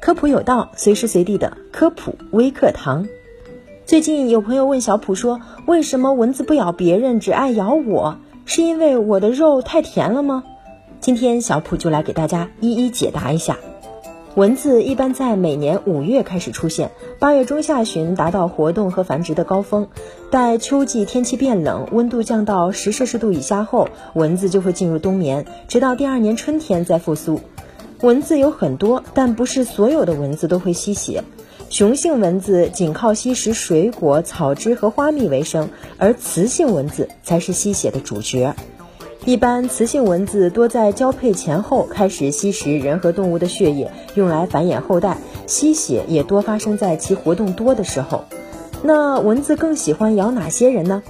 科普有道，随时随地的科普微课堂。最近有朋友问小普说：“为什么蚊子不咬别人，只爱咬我？是因为我的肉太甜了吗？”今天小普就来给大家一一解答一下。蚊子一般在每年五月开始出现，八月中下旬达到活动和繁殖的高峰。待秋季天气变冷，温度降到十摄氏度以下后，蚊子就会进入冬眠，直到第二年春天再复苏。蚊子有很多，但不是所有的蚊子都会吸血。雄性蚊子仅靠吸食水果、草汁和花蜜为生，而雌性蚊子才是吸血的主角。一般雌性蚊子多在交配前后开始吸食人和动物的血液，用来繁衍后代。吸血也多发生在其活动多的时候。那蚊子更喜欢咬哪些人呢？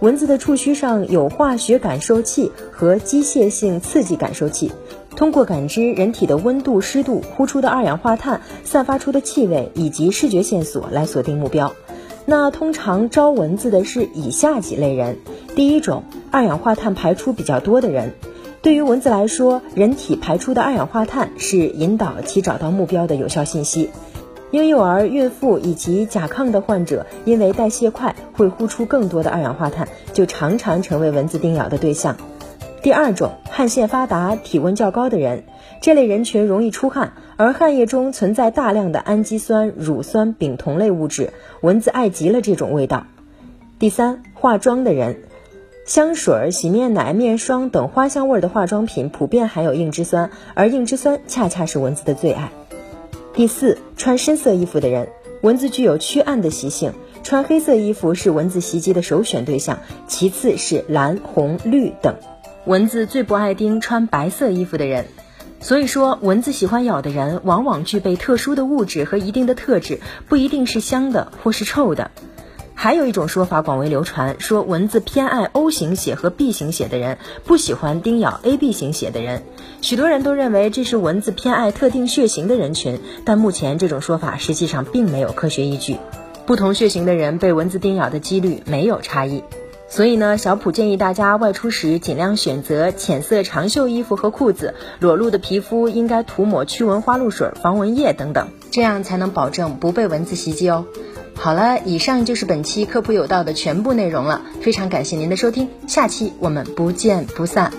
蚊子的触须上有化学感受器和机械性刺激感受器，通过感知人体的温度、湿度、呼出的二氧化碳、散发出的气味以及视觉线索来锁定目标。那通常招蚊子的是以下几类人：第一种，二氧化碳排出比较多的人。对于蚊子来说，人体排出的二氧化碳是引导其找到目标的有效信息。婴幼儿、孕妇以及甲亢的患者，因为代谢快，会呼出更多的二氧化碳，就常常成为蚊子叮咬的对象。第二种，汗腺发达、体温较高的人，这类人群容易出汗。而汗液中存在大量的氨基酸、乳酸、丙酮类物质，蚊子爱极了这种味道。第三，化妆的人，香水、洗面奶、面霜等花香味的化妆品普遍含有硬脂酸，而硬脂酸恰恰是蚊子的最爱。第四，穿深色衣服的人，蚊子具有驱暗的习性，穿黑色衣服是蚊子袭击的首选对象，其次是蓝、红、绿等。蚊子最不爱叮穿白色衣服的人。所以说，蚊子喜欢咬的人往往具备特殊的物质和一定的特质，不一定是香的或是臭的。还有一种说法广为流传，说蚊子偏爱 O 型血和 B 型血的人，不喜欢叮咬 AB 型血的人。许多人都认为这是蚊子偏爱特定血型的人群，但目前这种说法实际上并没有科学依据。不同血型的人被蚊子叮咬的几率没有差异。所以呢，小普建议大家外出时尽量选择浅色长袖衣服和裤子，裸露的皮肤应该涂抹驱蚊花露水、防蚊液等等，这样才能保证不被蚊子袭击哦。好了，以上就是本期科普有道的全部内容了，非常感谢您的收听，下期我们不见不散。